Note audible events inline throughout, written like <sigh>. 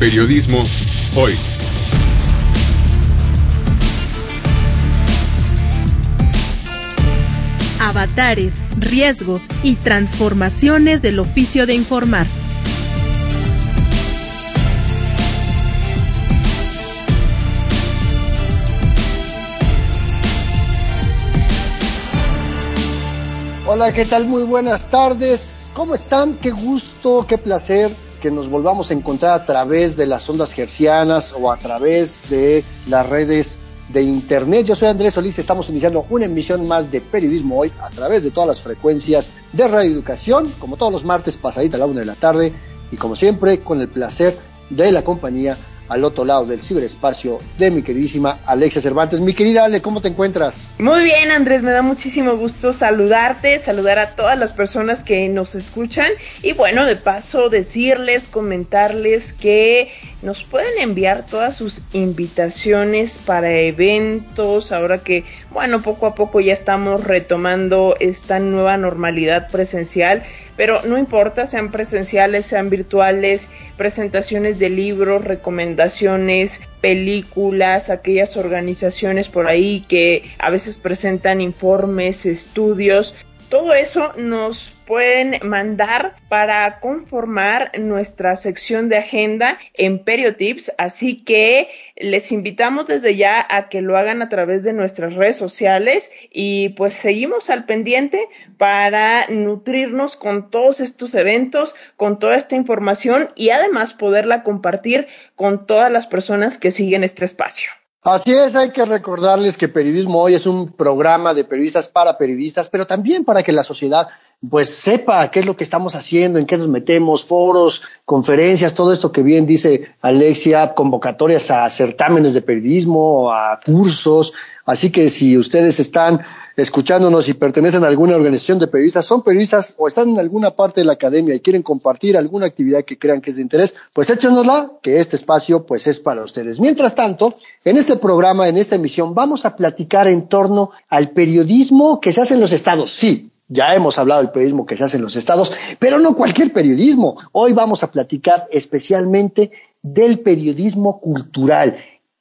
Periodismo hoy. Avatares, riesgos y transformaciones del oficio de informar. Hola, ¿qué tal? Muy buenas tardes. ¿Cómo están? Qué gusto, qué placer que nos volvamos a encontrar a través de las ondas gercianas o a través de las redes de internet. Yo soy Andrés Solís, estamos iniciando una emisión más de periodismo hoy a través de todas las frecuencias de Radio Educación, como todos los martes pasadita a la una de la tarde y como siempre con el placer de la compañía al otro lado del ciberespacio de mi queridísima Alexia Cervantes. Mi querida Ale, ¿cómo te encuentras? Muy bien, Andrés, me da muchísimo gusto saludarte, saludar a todas las personas que nos escuchan y bueno, de paso decirles, comentarles que nos pueden enviar todas sus invitaciones para eventos, ahora que, bueno, poco a poco ya estamos retomando esta nueva normalidad presencial, pero no importa, sean presenciales, sean virtuales, presentaciones de libros, recomendaciones, películas, aquellas organizaciones por ahí que a veces presentan informes, estudios, todo eso nos pueden mandar para conformar nuestra sección de agenda en Periotips, así que les invitamos desde ya a que lo hagan a través de nuestras redes sociales y pues seguimos al pendiente para nutrirnos con todos estos eventos, con toda esta información y además poderla compartir con todas las personas que siguen este espacio. Así es, hay que recordarles que Periodismo Hoy es un programa de periodistas para periodistas, pero también para que la sociedad pues sepa qué es lo que estamos haciendo, en qué nos metemos, foros, conferencias, todo esto que bien dice Alexia, convocatorias a certámenes de periodismo, a cursos. Así que si ustedes están escuchándonos y pertenecen a alguna organización de periodistas, son periodistas o están en alguna parte de la academia y quieren compartir alguna actividad que crean que es de interés, pues échenosla, que este espacio pues es para ustedes. Mientras tanto, en este programa, en esta emisión, vamos a platicar en torno al periodismo que se hace en los estados. Sí, ya hemos hablado del periodismo que se hace en los estados, pero no cualquier periodismo. Hoy vamos a platicar especialmente del periodismo cultural,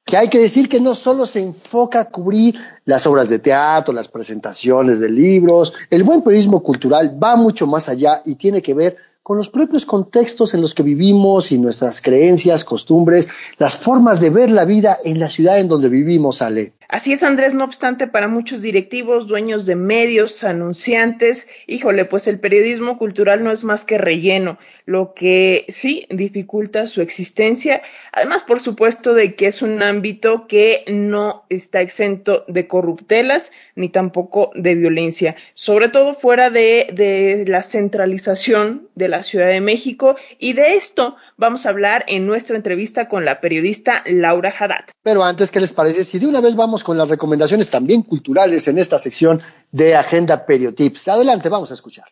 que hay que decir que no solo se enfoca a cubrir las obras de teatro, las presentaciones de libros, el buen periodismo cultural va mucho más allá y tiene que ver con los propios contextos en los que vivimos y nuestras creencias, costumbres, las formas de ver la vida en la ciudad en donde vivimos, Ale. Así es, Andrés, no obstante, para muchos directivos, dueños de medios, anunciantes, híjole, pues el periodismo cultural no es más que relleno, lo que sí dificulta su existencia. Además, por supuesto, de que es un ámbito que no está exento de corruptelas ni tampoco de violencia, sobre todo fuera de, de la centralización de la Ciudad de México. Y de esto vamos a hablar en nuestra entrevista con la periodista Laura Haddad. Pero antes, ¿qué les parece si de una vez vamos con las recomendaciones también culturales en esta sección de Agenda Periotips? Adelante, vamos a escuchar.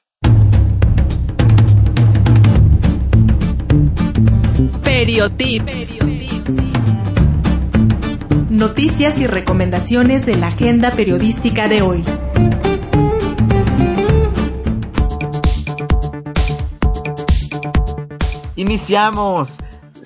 Periotips. Noticias y recomendaciones de la agenda periodística de hoy. Iniciamos.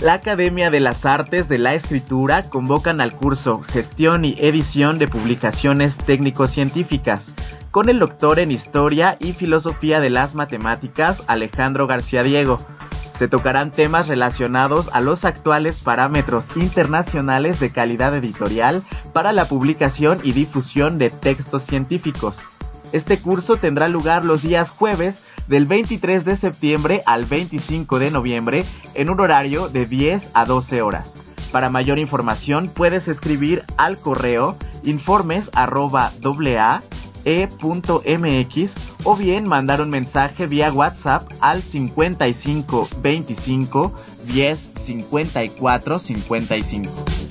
La Academia de las Artes de la Escritura convocan al curso Gestión y Edición de Publicaciones Técnico-Científicas con el doctor en Historia y Filosofía de las Matemáticas Alejandro García Diego. Se tocarán temas relacionados a los actuales parámetros internacionales de calidad editorial para la publicación y difusión de textos científicos. Este curso tendrá lugar los días jueves del 23 de septiembre al 25 de noviembre en un horario de 10 a 12 horas. Para mayor información puedes escribir al correo informes e.mx o bien mandar un mensaje vía WhatsApp al 55 25 10 54 55.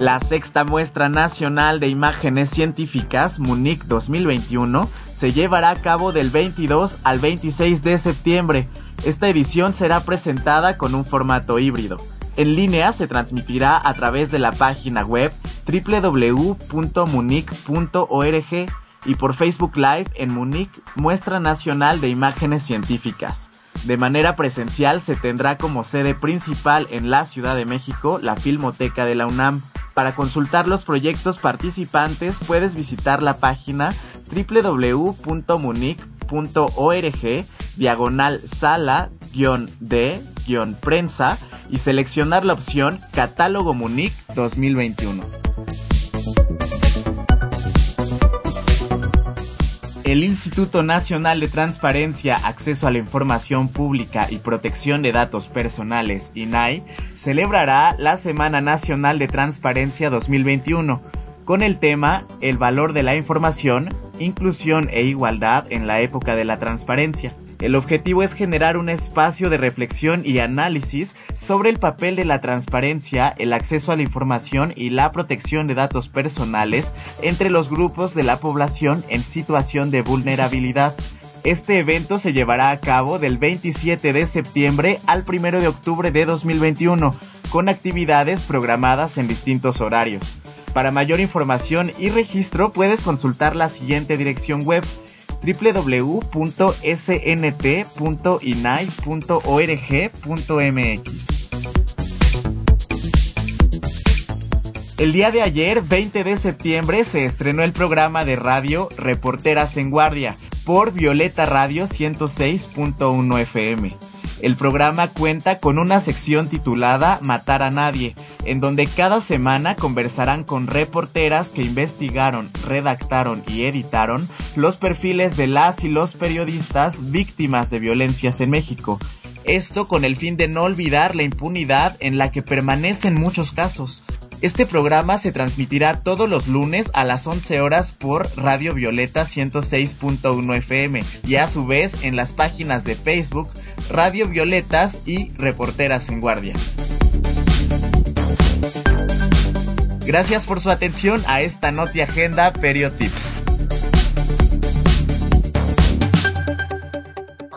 La sexta muestra nacional de imágenes científicas, Munich 2021, se llevará a cabo del 22 al 26 de septiembre. Esta edición será presentada con un formato híbrido. En línea se transmitirá a través de la página web www.munich.org y por Facebook Live en Munich, Muestra Nacional de Imágenes Científicas. De manera presencial se tendrá como sede principal en la Ciudad de México la Filmoteca de la UNAM. Para consultar los proyectos participantes puedes visitar la página www.munic.org diagonal sala-d-prensa y seleccionar la opción Catálogo Munic 2021. El Instituto Nacional de Transparencia, Acceso a la Información Pública y Protección de Datos Personales, INAI, celebrará la Semana Nacional de Transparencia 2021 con el tema El valor de la información, inclusión e igualdad en la época de la transparencia. El objetivo es generar un espacio de reflexión y análisis sobre el papel de la transparencia, el acceso a la información y la protección de datos personales entre los grupos de la población en situación de vulnerabilidad. Este evento se llevará a cabo del 27 de septiembre al 1 de octubre de 2021, con actividades programadas en distintos horarios. Para mayor información y registro puedes consultar la siguiente dirección web www.snt.inai.org.mx. El día de ayer, 20 de septiembre, se estrenó el programa de radio Reporteras en Guardia por Violeta Radio 106.1 FM. El programa cuenta con una sección titulada Matar a Nadie, en donde cada semana conversarán con reporteras que investigaron, redactaron y editaron los perfiles de las y los periodistas víctimas de violencias en México. Esto con el fin de no olvidar la impunidad en la que permanecen muchos casos. Este programa se transmitirá todos los lunes a las 11 horas por Radio Violeta 106.1 FM y a su vez en las páginas de Facebook Radio Violetas y Reporteras en Guardia. Gracias por su atención a esta Noti Agenda Periotips.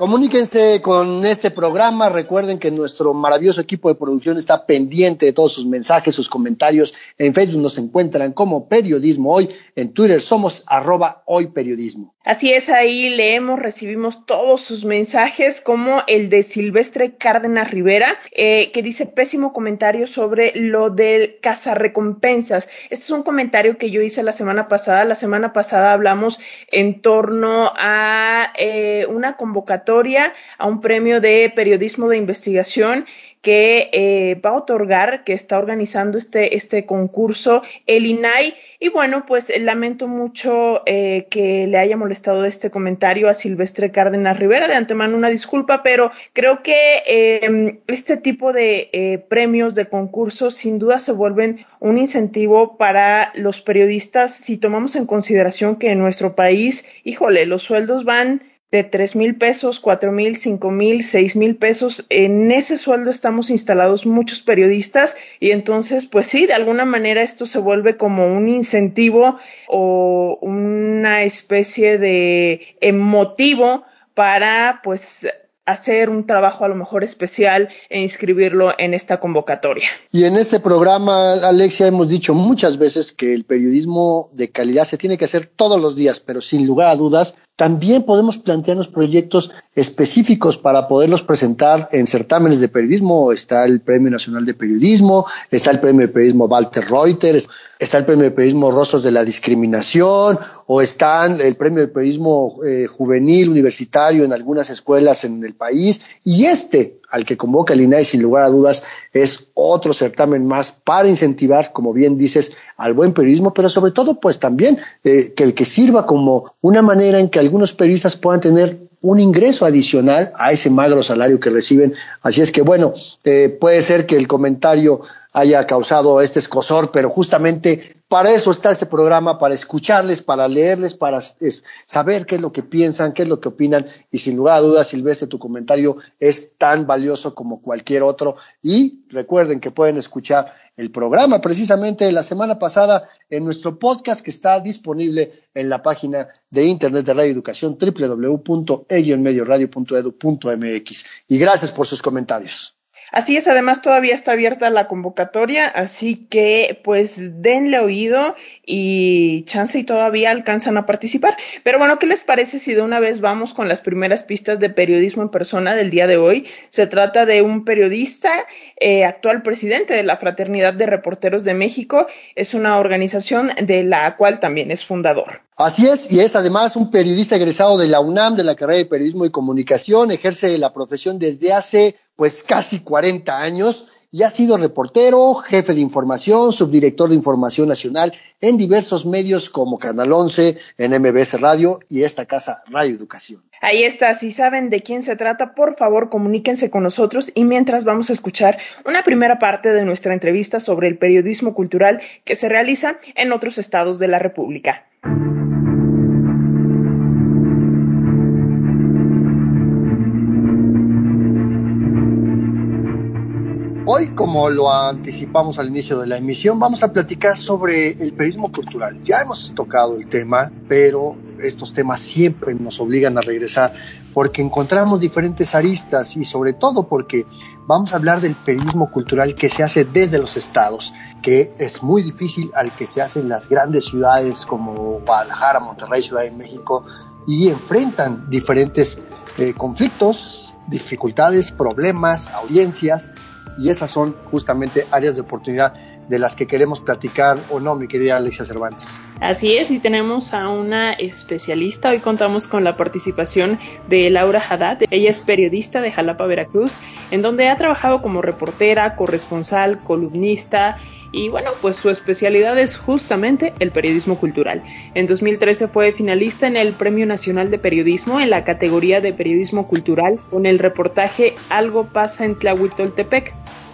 Comuníquense con este programa. Recuerden que nuestro maravilloso equipo de producción está pendiente de todos sus mensajes, sus comentarios. En Facebook nos encuentran como Periodismo Hoy. En Twitter somos arroba hoy periodismo. Así es, ahí leemos, recibimos todos sus mensajes, como el de Silvestre Cárdenas Rivera, eh, que dice pésimo comentario sobre lo del cazarrecompensas. Este es un comentario que yo hice la semana pasada. La semana pasada hablamos en torno a eh, una convocatoria a un premio de periodismo de investigación que eh, va a otorgar, que está organizando este, este concurso, el INAI. Y bueno, pues lamento mucho eh, que le haya molestado este comentario a Silvestre Cárdenas Rivera. De antemano una disculpa, pero creo que eh, este tipo de eh, premios, de concursos, sin duda se vuelven un incentivo para los periodistas si tomamos en consideración que en nuestro país, híjole, los sueldos van de tres mil pesos, cuatro mil, cinco mil, seis mil pesos. En ese sueldo estamos instalados muchos periodistas y entonces, pues sí, de alguna manera esto se vuelve como un incentivo o una especie de motivo para, pues, hacer un trabajo a lo mejor especial e inscribirlo en esta convocatoria. Y en este programa, Alexia, hemos dicho muchas veces que el periodismo de calidad se tiene que hacer todos los días, pero sin lugar a dudas, también podemos plantearnos proyectos específicos para poderlos presentar en certámenes de periodismo. Está el Premio Nacional de Periodismo, está el Premio de Periodismo Walter Reuters, está el Premio de Periodismo Rostros de la Discriminación, o está el Premio de Periodismo eh, Juvenil Universitario en algunas escuelas en el país. Y este, al que convoca el INAI, sin lugar a dudas, es otro certamen más para incentivar, como bien dices, al buen periodismo, pero sobre todo, pues también eh, que el que sirva como una manera en que algunos periodistas puedan tener un ingreso adicional a ese magro salario que reciben. Así es que, bueno, eh, puede ser que el comentario haya causado este escosor, pero justamente para eso está este programa, para escucharles, para leerles, para saber qué es lo que piensan, qué es lo que opinan. Y sin lugar a dudas, Silvestre, tu comentario es tan valioso como cualquier otro. Y recuerden que pueden escuchar el programa precisamente la semana pasada en nuestro podcast que está disponible en la página de internet de Radio Educación. Y gracias por sus comentarios. Así es, además todavía está abierta la convocatoria, así que pues denle oído y chance y todavía alcanzan a participar. Pero bueno, ¿qué les parece si de una vez vamos con las primeras pistas de periodismo en persona del día de hoy? Se trata de un periodista, eh, actual presidente de la Fraternidad de Reporteros de México. Es una organización de la cual también es fundador. Así es, y es además un periodista egresado de la UNAM, de la carrera de Periodismo y Comunicación, ejerce la profesión desde hace pues casi 40 años y ha sido reportero, jefe de información, subdirector de información nacional en diversos medios como Canal 11, en MBS Radio y esta casa Radio Educación. Ahí está, si saben de quién se trata, por favor comuníquense con nosotros y mientras vamos a escuchar una primera parte de nuestra entrevista sobre el periodismo cultural que se realiza en otros estados de la República. Hoy, como lo anticipamos al inicio de la emisión, vamos a platicar sobre el periodismo cultural. Ya hemos tocado el tema, pero estos temas siempre nos obligan a regresar porque encontramos diferentes aristas y sobre todo porque vamos a hablar del periodismo cultural que se hace desde los estados, que es muy difícil al que se hace en las grandes ciudades como Guadalajara, Monterrey, Ciudad de México y enfrentan diferentes eh, conflictos, dificultades, problemas, audiencias y esas son justamente áreas de oportunidad de las que queremos platicar o no, mi querida Alexia Cervantes. Así es, y tenemos a una especialista. Hoy contamos con la participación de Laura Haddad. Ella es periodista de Jalapa, Veracruz, en donde ha trabajado como reportera, corresponsal, columnista y bueno, pues su especialidad es justamente el periodismo cultural. En 2013 fue finalista en el Premio Nacional de Periodismo en la categoría de periodismo cultural con el reportaje Algo pasa en Tlahuitoltepec.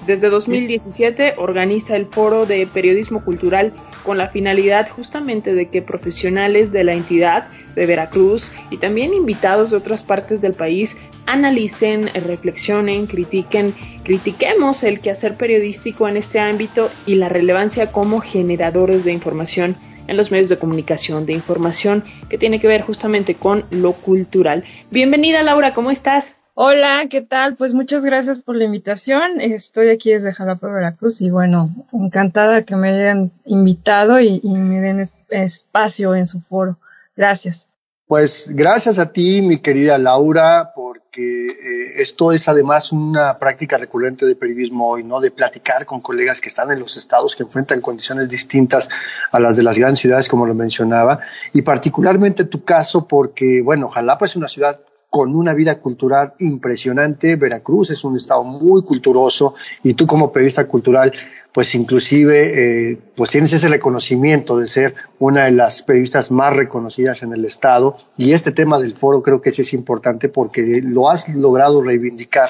Desde 2017 organiza el Foro de Periodismo Cultural con la finalidad justamente de que profesionales de la entidad de Veracruz y también invitados de otras partes del país analicen, reflexionen, critiquen, critiquemos el quehacer periodístico en este ámbito y la relevancia como generadores de información en los medios de comunicación, de información que tiene que ver justamente con lo cultural. Bienvenida Laura, ¿cómo estás? Hola, ¿qué tal? Pues muchas gracias por la invitación. Estoy aquí desde Jalapa, Veracruz y bueno, encantada que me hayan invitado y, me den espacio en su foro. Gracias. Pues gracias a ti, mi querida Laura, porque eh, esto es además una práctica recurrente de periodismo hoy, ¿no? De platicar con colegas que están en los estados que enfrentan condiciones distintas a las de las grandes ciudades, como lo mencionaba, y particularmente tu caso, porque, bueno, Jalapa es una ciudad con una vida cultural impresionante. Veracruz es un estado muy culturoso y tú como periodista cultural, pues inclusive, eh, pues tienes ese reconocimiento de ser una de las periodistas más reconocidas en el estado. Y este tema del foro creo que sí es importante porque lo has logrado reivindicar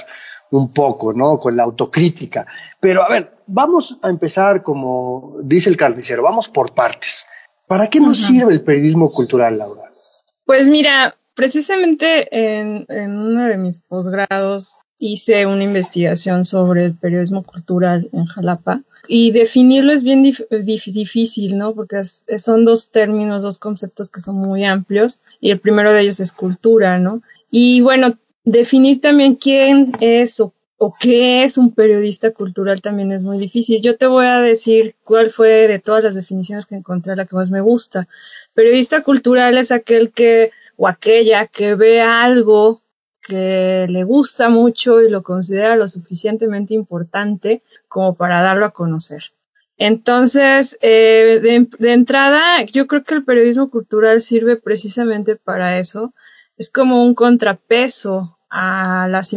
un poco, ¿no? Con la autocrítica. Pero a ver, vamos a empezar como dice el carnicero, vamos por partes. ¿Para qué nos sirve el periodismo cultural, Laura? Pues mira, Precisamente en, uno de mis posgrados hice una investigación sobre el periodismo cultural en Jalapa y definirlo es bien difícil, ¿no? Porque son dos términos, dos conceptos que son muy amplios y el primero de ellos es cultura, ¿no? Y bueno, definir también quién es o, o qué es un periodista cultural también es muy difícil. Yo te voy a decir cuál fue de todas las definiciones que encontré la que más me gusta. Periodista cultural es aquel que o aquella que ve algo que le gusta mucho y lo considera lo suficientemente importante como para darlo a conocer. Entonces, eh, de, entrada, yo creo que el periodismo cultural sirve precisamente para eso. Es como un contrapeso a, las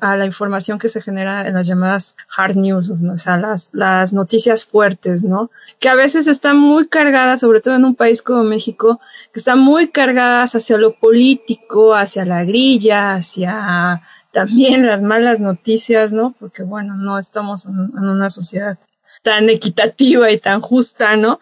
a la información que se genera en las llamadas hard news, o sea, las, las noticias fuertes, ¿no? Que a veces están muy cargadas, sobre todo en un país como México, que están muy cargadas hacia lo político, hacia la grilla, hacia también las malas noticias, ¿no? Porque bueno, no estamos en una sociedad tan equitativa y tan justa, ¿no?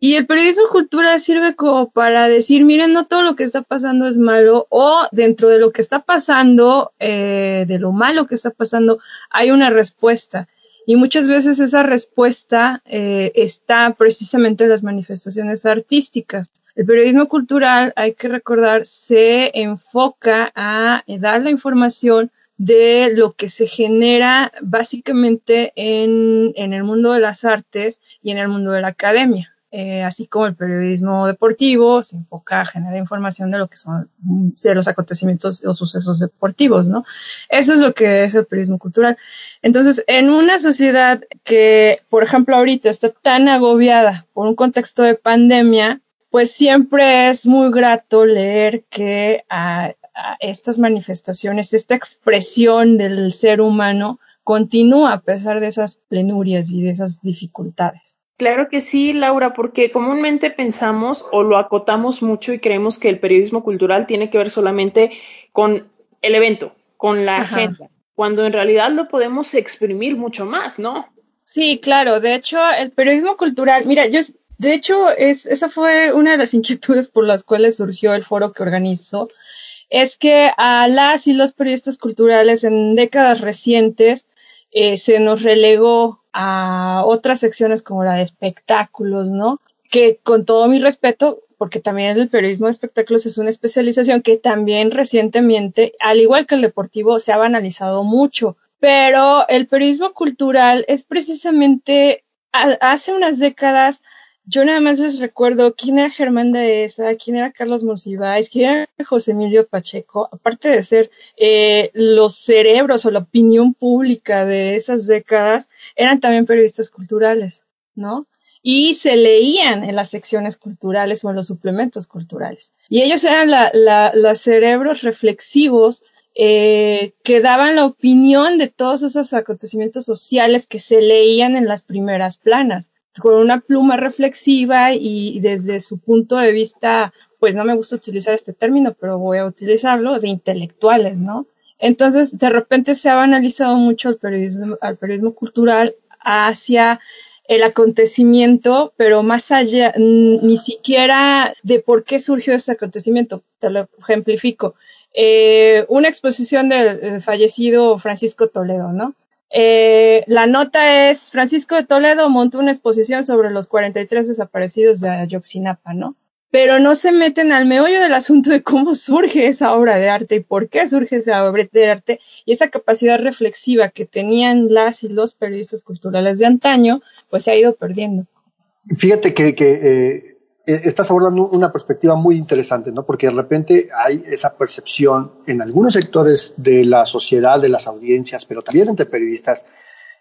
Y el periodismo cultural sirve como para decir, miren, no todo lo que está pasando es malo, o dentro de lo que está pasando, eh, de lo malo que está pasando, hay una respuesta. Y muchas veces esa respuesta eh, está precisamente en las manifestaciones artísticas. El periodismo cultural, hay que recordar, se enfoca a dar la información de lo que se genera básicamente en, en el mundo de las artes y en el mundo de la academia. Eh, así como el periodismo deportivo se enfoca a generar información de lo que son de los acontecimientos o sucesos deportivos, ¿no? Eso es lo que es el periodismo cultural. Entonces, en una sociedad que, por ejemplo, ahorita está tan agobiada por un contexto de pandemia, pues siempre es muy grato leer que a estas manifestaciones, esta expresión del ser humano continúa a pesar de esas penurias y de esas dificultades. Claro que sí, Laura, porque comúnmente pensamos o lo acotamos mucho y creemos que el periodismo cultural tiene que ver solamente con el evento, con la agenda, cuando en realidad lo podemos exprimir mucho más, ¿no? Sí, claro. De hecho, el periodismo cultural, mira, yo, de hecho, es, esa fue una de las <laughs> inquietudes por las cuales surgió el foro que organizo, es que a las y los periodistas culturales en décadas recientes eh, se nos relegó a otras secciones como la de espectáculos, ¿no? Que con todo mi respeto, porque también el periodismo de espectáculos es una especialización que también recientemente, al igual que el deportivo, se ha banalizado mucho. Pero el periodismo cultural es precisamente hace unas décadas yo nada más les recuerdo quién era Germán de esa, quién era Carlos Monsiváis, quién era José Emilio Pacheco, aparte de ser eh, los cerebros o la opinión pública de esas décadas, eran también periodistas culturales, ¿no? Y se leían en las secciones culturales o en los suplementos culturales. Y ellos eran los cerebros reflexivos eh, que daban la opinión de todos esos acontecimientos sociales que se leían en las primeras planas con una pluma reflexiva y desde su punto de vista, pues no me gusta utilizar este término, pero voy a utilizarlo, de intelectuales, ¿no? Entonces, de repente se ha banalizado mucho el periodismo, al periodismo cultural hacia el acontecimiento, pero más allá, ni siquiera de por qué surgió ese acontecimiento. Te lo ejemplifico. Eh, una exposición del fallecido Francisco Toledo, ¿no? Eh, la nota es, Francisco de Toledo montó una exposición sobre los 43 desaparecidos de Ayotzinapa, ¿no? Pero no se meten al meollo del asunto de cómo surge esa obra de arte y por qué surge esa obra de arte y esa capacidad reflexiva que tenían las y los periodistas culturales de antaño, pues se ha ido perdiendo. Fíjate que, que eh, estás abordando una perspectiva muy interesante, ¿no? Porque de repente hay esa percepción en algunos sectores de la sociedad, de las audiencias, pero también entre periodistas,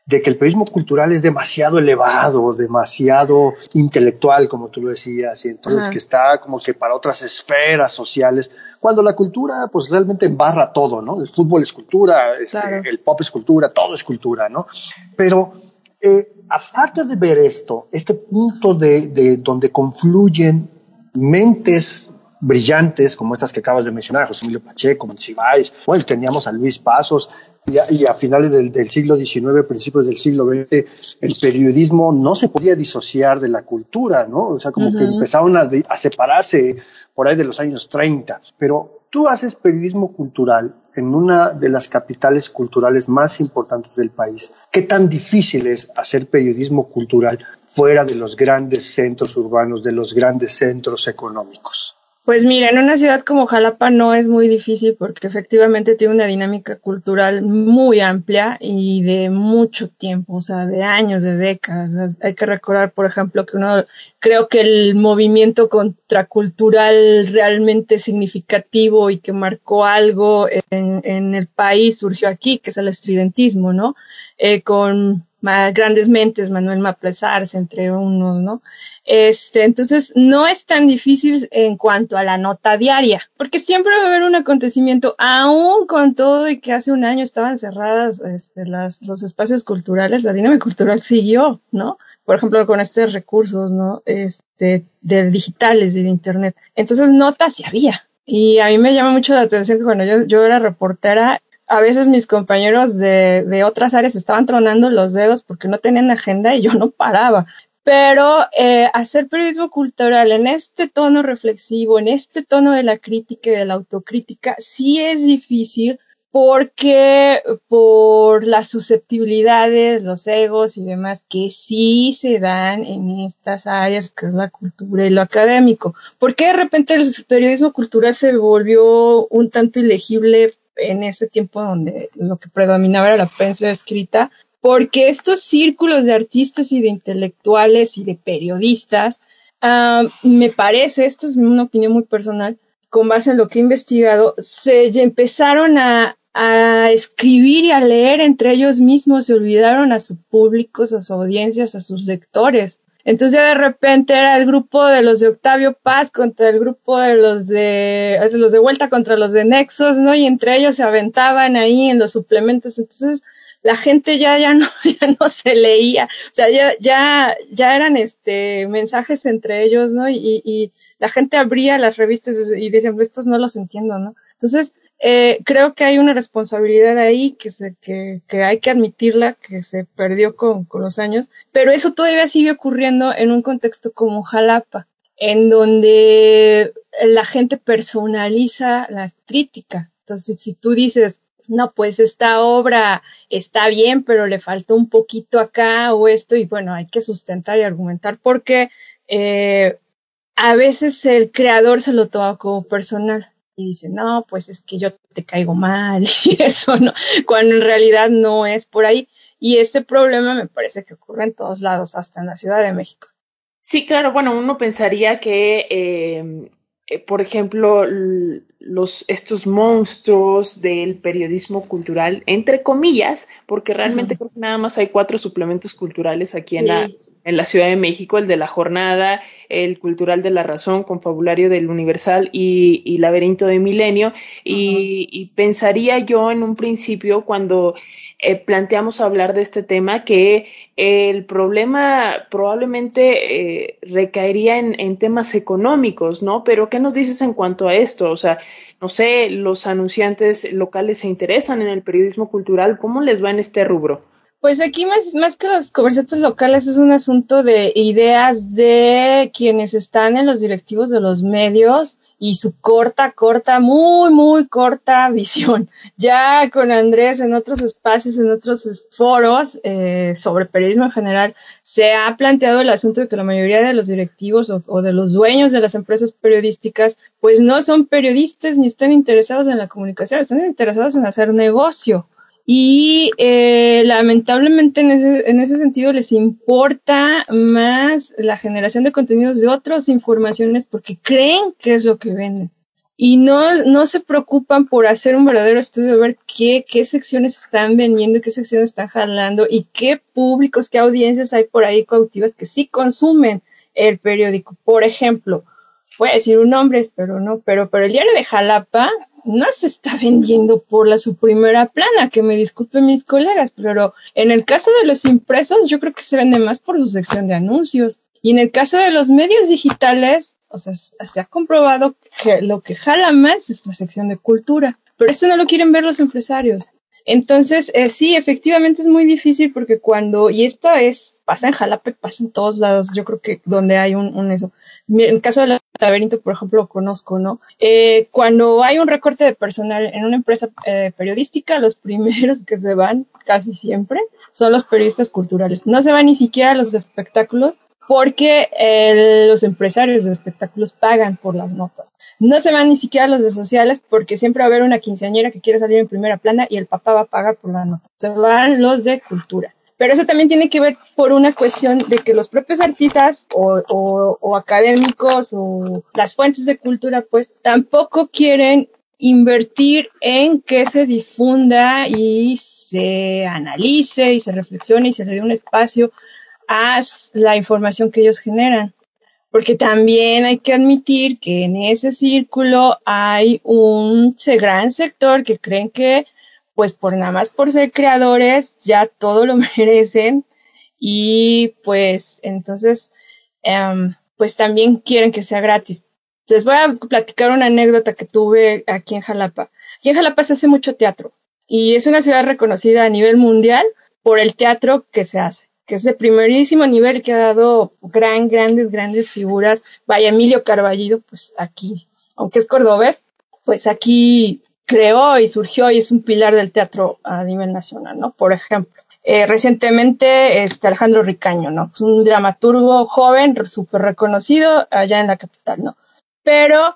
de que el periodismo cultural es demasiado elevado, demasiado intelectual, como tú lo decías, y entonces que está como que para otras esferas sociales, cuando la cultura pues realmente embarra todo, ¿no? El fútbol es cultura, este, el pop es cultura, todo es cultura, ¿no? Pero eh, aparte de ver esto, este punto de, de, donde confluyen mentes brillantes como estas que acabas de mencionar, José Emilio Pacheco, Monsiváis, bueno, teníamos a Luis Pasos, y a, finales del, del, siglo XIX, principios del siglo XX, el periodismo no se podía disociar de la cultura, ¿no? O sea, como que empezaron a, a separarse por ahí de los años 30, pero Tú haces periodismo cultural en una de las capitales culturales más importantes del país. ¿Qué tan difícil es hacer periodismo cultural fuera de los grandes centros urbanos, de los grandes centros económicos? Pues mira, en una ciudad como Jalapa no es muy difícil porque efectivamente tiene una dinámica cultural muy amplia y de mucho tiempo, o sea, de años, de décadas. Hay que recordar, por ejemplo, que uno, creo que el movimiento contracultural realmente significativo y que marcó algo en, en el país surgió aquí, que es el estridentismo, ¿no? Eh, con grandes mentes, Manuel Maplesars, entre unos, ¿no? Este, entonces, no es tan difícil en cuanto a la nota diaria, porque siempre va a haber un acontecimiento, aún con todo y que hace un año estaban cerradas este, las, los espacios culturales, la dinámica cultural siguió, ¿no? Por ejemplo, con estos recursos, ¿no? Este, de digitales y de internet. Entonces, notas sí había. Y a mí me llama mucho la atención que cuando yo, yo era reportera, a veces mis compañeros de, de, otras áreas estaban tronando los dedos porque no tenían agenda y yo no paraba. Pero eh, hacer periodismo cultural en este tono reflexivo, en este tono de la crítica y de la autocrítica, sí es difícil porque por las susceptibilidades, los egos y demás que sí se dan en estas áreas que es la cultura y lo académico. ¿Por qué de repente el periodismo cultural se volvió un tanto ilegible en ese tiempo donde lo que predominaba era la prensa escrita, porque estos círculos de artistas y de intelectuales y de periodistas, ah, me parece, esto es una opinión muy personal, con base en lo que he investigado, se empezaron a, a escribir y a leer entre ellos mismos, se olvidaron a su público, a sus audiencias, a sus lectores. Entonces de repente era el grupo de los de Octavio Paz contra el grupo de los de los de vuelta contra los de Nexos, ¿no? Y entre ellos se aventaban ahí en los suplementos. Entonces la gente ya ya no <laughs> ya no se leía, o sea ya ya ya eran este mensajes entre ellos, ¿no? Y, y la gente abría las revistas y decían estos no los entiendo, ¿no? Entonces eh, creo que hay una responsabilidad ahí que, se, que, que hay que admitirla, que se perdió con, con, los años, pero eso todavía sigue ocurriendo en un contexto como Jalapa, en donde la gente personaliza la crítica. Entonces, si tú dices, no, pues esta obra está bien, pero le falta un poquito acá o esto, y bueno, hay que sustentar y argumentar porque eh, a veces el creador se lo toma como personal y dice, no, pues es que yo te caigo mal <laughs> y eso, ¿no? Cuando en realidad no es por ahí. Y este problema me parece que ocurre en todos lados, hasta en la Ciudad de México. Sí, claro, bueno, uno pensaría que, eh, eh, por ejemplo, los, estos monstruos del periodismo cultural, entre comillas, porque realmente creo que nada más hay cuatro suplementos culturales aquí en la en la Ciudad de México, el de la jornada, el cultural de la razón, confabulario del Universal y, y laberinto de milenio. y, pensaría yo en un principio cuando eh, planteamos hablar de este tema que el problema probablemente eh, recaería en, en, temas económicos, ¿no? Pero ¿qué nos dices en cuanto a esto? O sea, no sé, los anunciantes locales se interesan en el periodismo cultural, ¿cómo les va en este rubro? Pues aquí más, más que los comerciantes locales es un asunto de ideas de quienes están en los directivos de los medios y su corta, corta, muy, muy corta <laughs> visión. Ya con Andrés en otros espacios, en otros foros eh, sobre periodismo en general, se ha planteado el asunto de que la mayoría de los directivos o, o de los dueños de las empresas periodísticas, pues no son periodistas ni están interesados en la comunicación, están interesados en hacer negocio y eh, lamentablemente en ese, en ese sentido les importa más la generación de contenidos de otras informaciones porque creen que es lo que venden y no, no se preocupan por hacer un verdadero estudio de ver qué, qué secciones están vendiendo, qué secciones están jalando y qué públicos, qué audiencias hay por ahí cautivas que sí consumen el periódico. Por ejemplo, voy a decir un nombre, pero no, pero, pero el diario de Jalapa no se está vendiendo por la su primera plana, que me disculpen mis colegas, pero en el caso de los impresos yo creo que se vende más por su sección de anuncios. Y en el caso de los medios digitales, o sea, se ha comprobado que lo que jala más es la sección de cultura. Pero eso no lo quieren ver los empresarios. Entonces, eh, sí, efectivamente es muy difícil porque cuando, y esto es, pasa en Jalapa, pasa en todos lados, yo creo que donde hay un, un eso. En el caso del laberinto, por ejemplo, lo conozco, ¿no? Eh, cuando hay un recorte de personal en una empresa eh, periodística, los <laughs> primeros que se van, casi siempre, son los periodistas culturales. No se van ni siquiera los espectáculos porque eh, los empresarios de espectáculos pagan por las notas. No se van ni siquiera los de sociales porque siempre va a haber una quinceañera que quiere salir en primera plana y el papá va a pagar por la nota. Se van los de cultura. Pero eso también tiene que ver por una cuestión de que los propios artistas o, o, o académicos o las fuentes de cultura pues tampoco quieren invertir en que se difunda y se analice y se reflexione y se le dé un espacio a la información que ellos generan. Porque también hay que admitir que en ese círculo hay un gran sector que creen que, pues por nada más por ser creadores, ya todo lo <laughs> merecen. Y pues entonces, um, pues también quieren que sea gratis. Les voy a platicar una anécdota que tuve aquí en Jalapa. Aquí en Jalapa se hace mucho teatro y es una ciudad reconocida a nivel mundial por el teatro que se hace que es de primerísimo nivel, que ha dado gran, grandes, grandes figuras. Vaya, Emilio Carballido, pues aquí, aunque es cordobés, pues aquí creó y surgió y es un pilar del teatro a nivel nacional, ¿no? Por ejemplo. Eh, recientemente, este Alejandro Ricaño, ¿no? Es un dramaturgo joven, súper reconocido allá en la capital, ¿no? Pero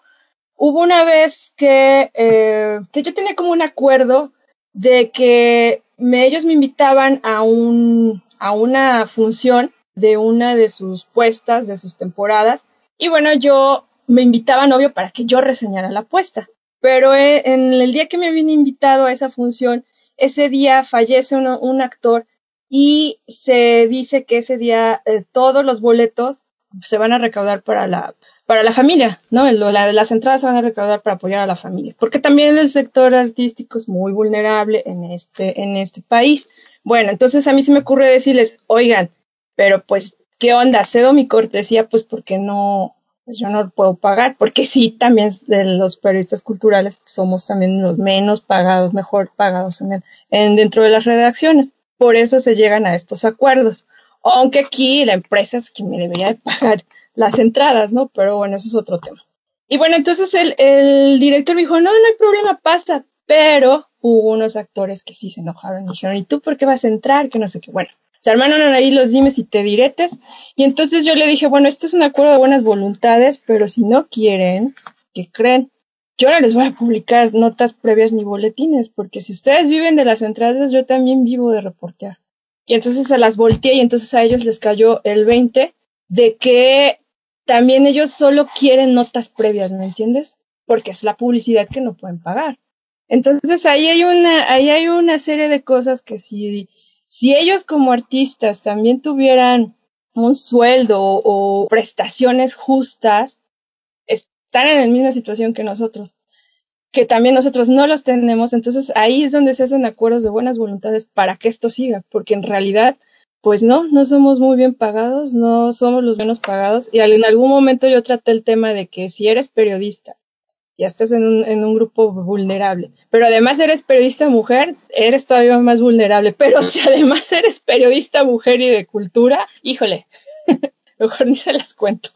hubo una vez que, eh, yo tenía como un acuerdo de que ellos me invitaban a, un, a una función de una de sus puestas, de sus temporadas, y bueno, yo me invitaban, obvio, para que yo reseñara la puesta. Pero eh, en el día que me habían invitado a esa función, ese día fallece un actor y se dice que ese día eh, todos los boletos se van a recaudar para la para la familia, ¿no? La, las entradas se van a recaudar para apoyar a la familia, porque también el sector artístico es muy vulnerable en este en este país. Bueno, entonces a mí se me ocurre decirles, oigan, pero pues qué onda, cedo mi cortesía, pues porque no yo no lo puedo pagar, porque sí, también de los periodistas culturales somos también los menos pagados, mejor pagados en, dentro de las redacciones. Por eso se llegan a estos acuerdos. Aunque aquí la empresa es quien me debería de pagar las entradas, ¿no? Pero bueno, eso es otro tema. Y bueno, entonces el, el director dijo, no, no hay problema, pasa, pero hubo unos actores que sí se enojaron y dijeron, ¿y tú por qué vas a entrar? Que no sé qué. Bueno, se armaron ahí los dimes y te diretes. Y entonces yo le dije, bueno, esto es un acuerdo de buenas voluntades, pero si no quieren, ¿qué creen? Yo no les voy a publicar notas previas ni boletines, porque si ustedes viven de las entradas, yo también vivo de reportear. Y entonces se las volteé y entonces a ellos les cayó el 20 de que también ellos solo quieren notas previas, ¿me entiendes? Porque es la publicidad que no pueden pagar. Entonces ahí hay una, ahí hay una serie de cosas que si si ellos como artistas también tuvieran un sueldo o, prestaciones justas, están en la misma situación que nosotros, que también nosotros no los tenemos, entonces ahí es donde se hacen acuerdos de buenas voluntades para que esto siga, porque en realidad, pues no, no somos muy bien pagados, no somos los menos pagados, y en algún momento yo traté el tema de que si eres periodista ya estás en un, en un grupo vulnerable. Pero además eres periodista mujer, eres todavía más vulnerable. Pero si además eres periodista mujer y de cultura, híjole, <laughs> mejor ni se las cuento.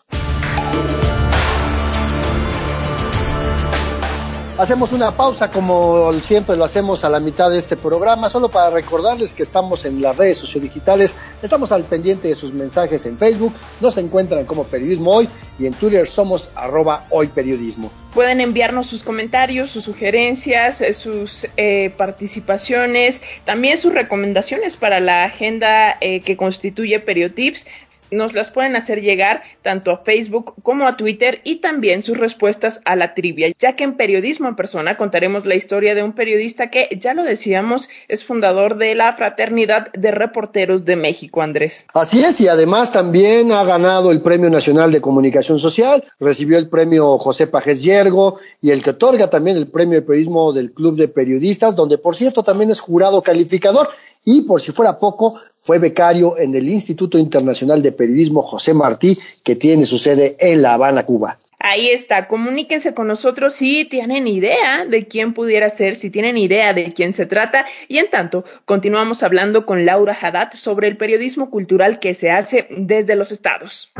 Hacemos una pausa como siempre lo hacemos a la mitad de este programa, solo para recordarles que estamos en las redes sociodigitales, estamos al pendiente de sus mensajes en Facebook, nos encuentran como Periodismo Hoy y en Twitter somos arroba hoy periodismo. Pueden enviarnos sus comentarios, sus sugerencias, eh, sus eh, participaciones, también sus recomendaciones para la agenda eh, que constituye Periotips nos las pueden hacer llegar tanto a Facebook como a Twitter y también sus respuestas a la trivia, ya que en Periodismo en Persona contaremos la historia de un periodista que, ya lo decíamos, es fundador de la Fraternidad de Reporteros de México, Andrés. Así es, y además también ha ganado el Premio Nacional de Comunicación Social, recibió el Premio José Pajes Yergo y el que otorga también el Premio de Periodismo del Club de Periodistas, donde por cierto también es jurado calificador y por si fuera poco, fue becario en el Instituto Internacional de Periodismo José Martí, que tiene su sede en La Habana, Cuba. Ahí está, comuníquense con nosotros si tienen idea de quién pudiera ser, si tienen idea de quién se trata. Y en tanto, continuamos hablando con Laura Haddad sobre el periodismo cultural que se hace desde los estados.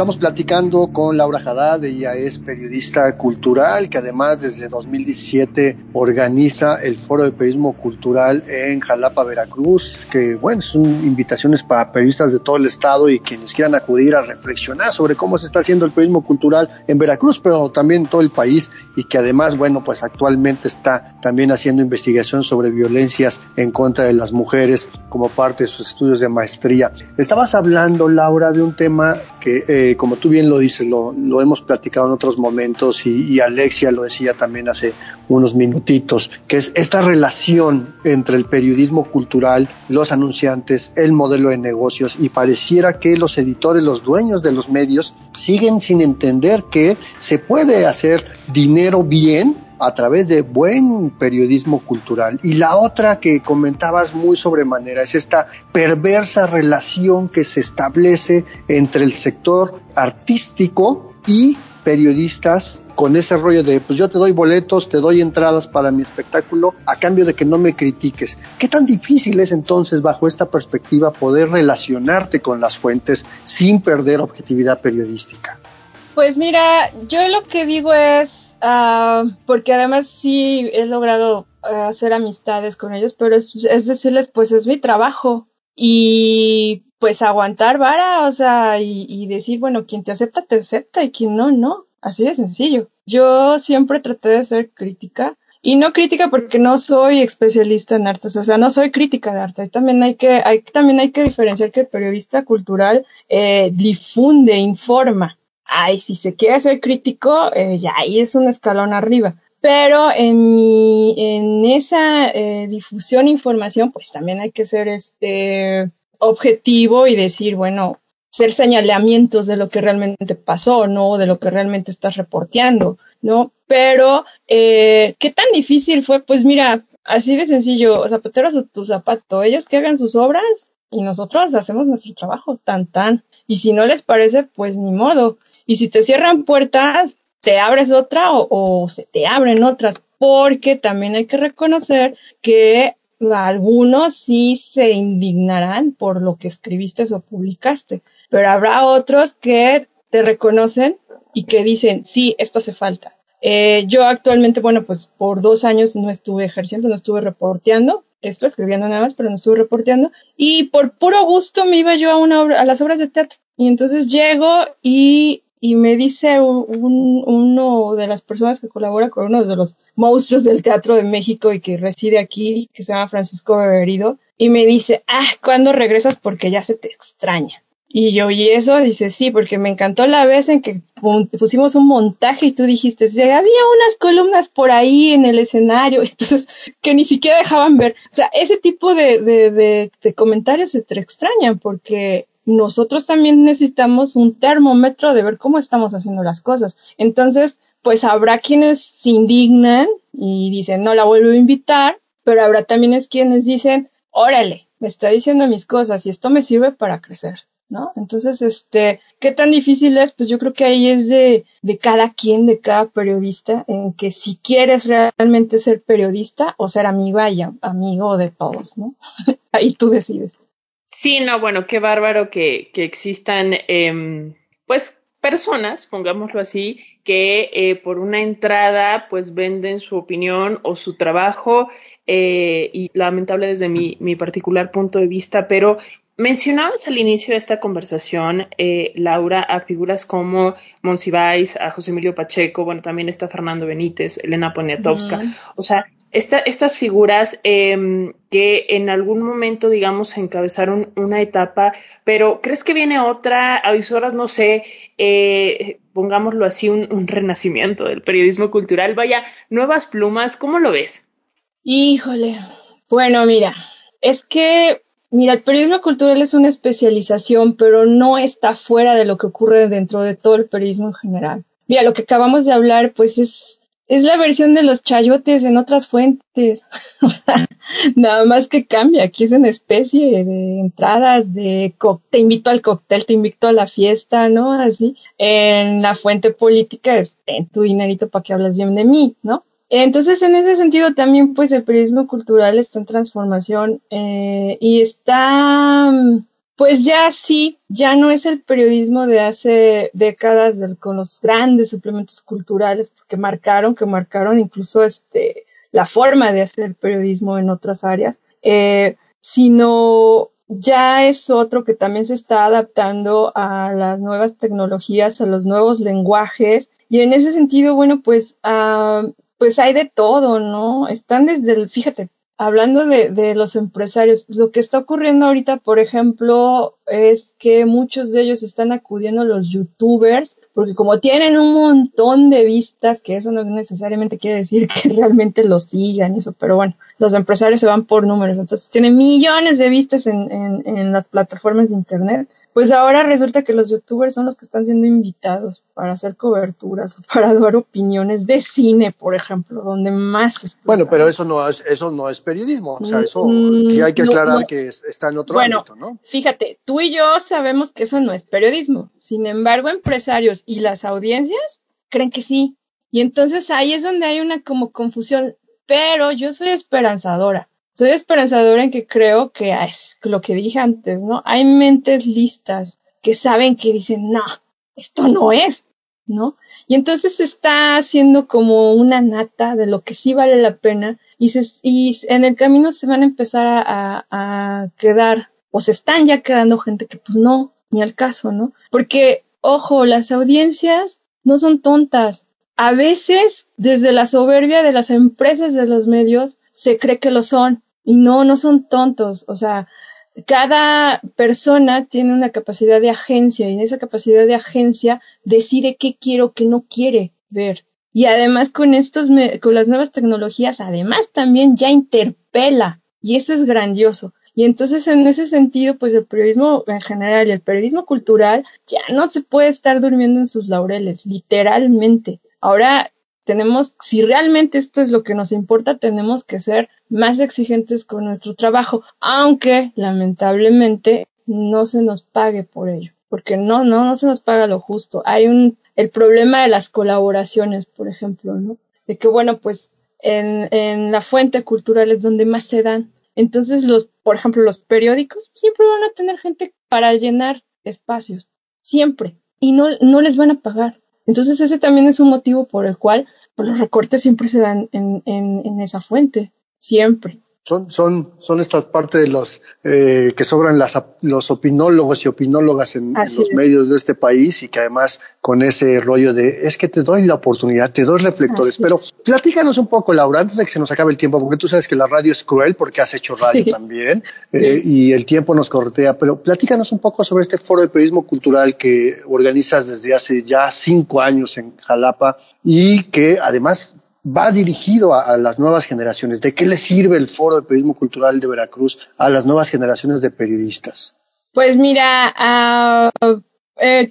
Estamos platicando con Laura Haddad, ella es periodista cultural que además desde 2017 organiza el Foro de Periodismo Cultural en Jalapa, Veracruz, que bueno, son invitaciones para periodistas de todo el estado y quienes quieran acudir a reflexionar sobre cómo se está haciendo el periodismo cultural en Veracruz, pero también en todo el país y que además, bueno, pues actualmente está también haciendo investigación sobre violencias en contra de las mujeres como parte de sus estudios de maestría. Estabas hablando, Laura, de un tema que... Eh, como tú bien lo dices, lo, hemos platicado en otros momentos y, Alexia lo decía también hace unos minutitos, que es esta relación entre el periodismo cultural, los anunciantes, el modelo de negocios y pareciera que los editores, los dueños de los medios siguen sin entender que se puede hacer dinero bien a través de buen periodismo cultural. Y la otra que comentabas muy sobremanera es esta perversa relación que se establece entre el sector artístico y periodistas con ese rollo de pues yo te doy boletos, te doy entradas para mi espectáculo a cambio de que no me critiques. ¿Qué tan difícil es entonces bajo esta perspectiva poder relacionarte con las fuentes sin perder objetividad periodística? Pues mira, yo lo que digo es Ah, porque además sí he logrado hacer amistades con ellos, pero es, es decirles, pues es mi trabajo y pues aguantar vara, o sea, y, y decir, bueno, quien te acepta, te acepta y quien no, no. Así de sencillo. Yo siempre traté de ser crítica y no crítica porque no soy especialista en artes, o sea, no soy crítica de arte. También hay que, hay, también hay que diferenciar que el periodista cultural eh, difunde, informa. Ay, si se quiere ser crítico, eh, ya ahí es un escalón arriba. Pero en mi, en esa eh, difusión e información, pues también hay que ser este objetivo y decir, bueno, ser señalamientos de lo que realmente pasó, ¿no? De lo que realmente estás reporteando, ¿no? Pero, eh, ¿qué tan difícil fue? Pues mira, así de sencillo, zapateros o tu zapato, ellos que hagan sus obras y nosotros hacemos nuestro trabajo, tan tan. Y si no les parece, pues ni modo. Y si te cierran puertas, te abres otra o, o se te abren otras, porque también hay que reconocer que algunos sí se indignarán por lo que escribiste o publicaste pero habrá otros que te reconocen y que dicen, sí, esto hace falta. Eh, yo actualmente, bueno, pues por dos años no estuve ejerciendo, no estuve reporteando, estoy escribiendo nada más, pero no estuve reporteando, y por puro gusto me iba yo a, una a las obras de teatro. Y entonces llego y, y me dice un, uno de las personas que colabora con uno de los monstruos del Teatro de México y que reside aquí, que se llama Francisco Beberido, y me dice, ah, ¿cuándo regresas? Porque ya se te extraña. Y yo, ¿y eso? Dice, sí, porque me encantó la vez en que pusimos un montaje y tú dijiste, había unas columnas por ahí en el escenario, <laughs> entonces, que ni siquiera dejaban ver. O sea, ese tipo de, de, de, de comentarios se te extrañan porque nosotros también necesitamos un termómetro de ver cómo estamos haciendo las cosas. Entonces, pues habrá quienes se indignan y dicen, no la vuelvo a invitar, pero habrá también es quienes dicen, órale, me está diciendo mis cosas y esto me sirve para crecer. ¿no? Entonces, este, ¿qué tan difícil es? Pues yo creo que ahí es de, de cada quien, de cada periodista, en que si quieres realmente ser periodista o ser amiga y amigo de todos, ¿no? <laughs> ahí tú decides. Sí, no, bueno, qué bárbaro que, que existan, eh, pues, personas, pongámoslo así, que eh, por una entrada, pues, venden su opinión o su trabajo eh, y lamentable desde mi, mi particular punto de vista, pero Mencionabas al inicio de esta conversación, eh, Laura, a figuras como Monsiváis, a José Emilio Pacheco, bueno, también está Fernando Benítez, Elena Poniatowska. O sea, esta, estas figuras eh, que en algún momento, digamos, encabezaron una etapa, pero ¿crees que viene otra? A horas, no sé, eh, pongámoslo así, un, un renacimiento del periodismo cultural. Vaya, nuevas plumas, ¿cómo lo ves? Híjole. Bueno, mira, es que Mira, el periodismo cultural es una especialización, pero no está fuera de lo que ocurre dentro de todo el periodismo en general. Mira, lo que acabamos de hablar, pues es, es la versión de los chayotes en otras fuentes. <laughs> Nada más que cambia. Aquí es una especie de entradas, de te invito al cóctel, te invito a la fiesta, ¿no? Así. En la fuente política es tu dinerito para que hables bien de mí, ¿no? Entonces, en ese sentido, también, pues, el periodismo cultural está en transformación eh, y está, pues, ya sí, ya no es el periodismo de hace décadas con los grandes suplementos culturales que marcaron, que marcaron incluso este la forma de hacer periodismo en otras áreas, eh, sino ya es otro que también se está adaptando a las nuevas tecnologías, a los nuevos lenguajes. Y en ese sentido, bueno, pues uh, pues hay de todo, ¿no? Están desde el, fíjate, hablando de, de, los empresarios, lo que está ocurriendo ahorita, por ejemplo, es que muchos de ellos están acudiendo a los youtubers, porque como tienen un montón de vistas, que eso no necesariamente quiere decir que <laughs> realmente los sigan, eso, pero bueno, los empresarios se van por números, entonces tienen millones de vistas en, en, en las plataformas de internet pues ahora resulta que los youtubers son los que están siendo invitados para hacer coberturas o para <laughs> dar opiniones de cine, por ejemplo, donde más Bueno, pero eso no es eso no es periodismo, o sea, eso mm, hay que aclarar no, no. que está en otro bueno, ámbito, ¿no? Fíjate, tú y yo sabemos que eso no es periodismo. Sin embargo, empresarios y las audiencias creen que sí. Y entonces ahí es donde hay una como confusión, pero yo soy esperanzadora soy esperanzadora en que creo que es lo que dije antes, ¿no? Hay mentes listas que saben que dicen, no, esto no es, ¿no? Y entonces se está haciendo como una nata de lo que sí vale la pena y, se, y en el camino se van a empezar a, a quedar o se están ya quedando gente que pues no, ni al caso, ¿no? Porque, ojo, las audiencias no son tontas. A veces, desde la soberbia de las empresas de los medios, se cree que lo son. Y no, no son tontos. O sea, cada persona tiene una capacidad de agencia y en esa capacidad de agencia decide qué quiere o qué no quiere ver. Y además con estos, con las nuevas tecnologías, además también ya interpela. Y eso es grandioso. Y entonces en ese sentido, pues el periodismo en general y el periodismo cultural ya no se puede estar durmiendo en sus laureles, literalmente. Ahora tenemos, si realmente esto es lo que nos importa, tenemos que ser más exigentes con nuestro trabajo, aunque lamentablemente no se nos pague por ello, porque no, no, no se nos paga lo justo. Hay un, el problema de las colaboraciones, por ejemplo, ¿no? De que, bueno, pues en, en la fuente cultural es donde más se dan. Entonces, los, por ejemplo, los periódicos siempre van a tener gente para llenar espacios, siempre, y no, no les van a pagar. Entonces, ese también es un motivo por el cual los recortes siempre se dan en, en, en esa fuente, siempre. Son, son, son estas partes de los eh, que sobran las, los opinólogos y opinólogas en, en los medios de este país y que además con ese rollo de es que te doy la oportunidad, te doy reflectores. Así Pero es. platícanos un poco, Laura, antes de que se nos acabe el tiempo, porque tú sabes que la radio es cruel porque has hecho radio Sí. también eh, y el tiempo nos cortea. Pero platícanos un poco sobre este foro de periodismo cultural que organizas desde hace ya cinco años en Jalapa y que además va dirigido a, las nuevas generaciones. ¿De qué le sirve el Foro de Periodismo Cultural de Veracruz a las nuevas generaciones de periodistas? Pues mira, uh,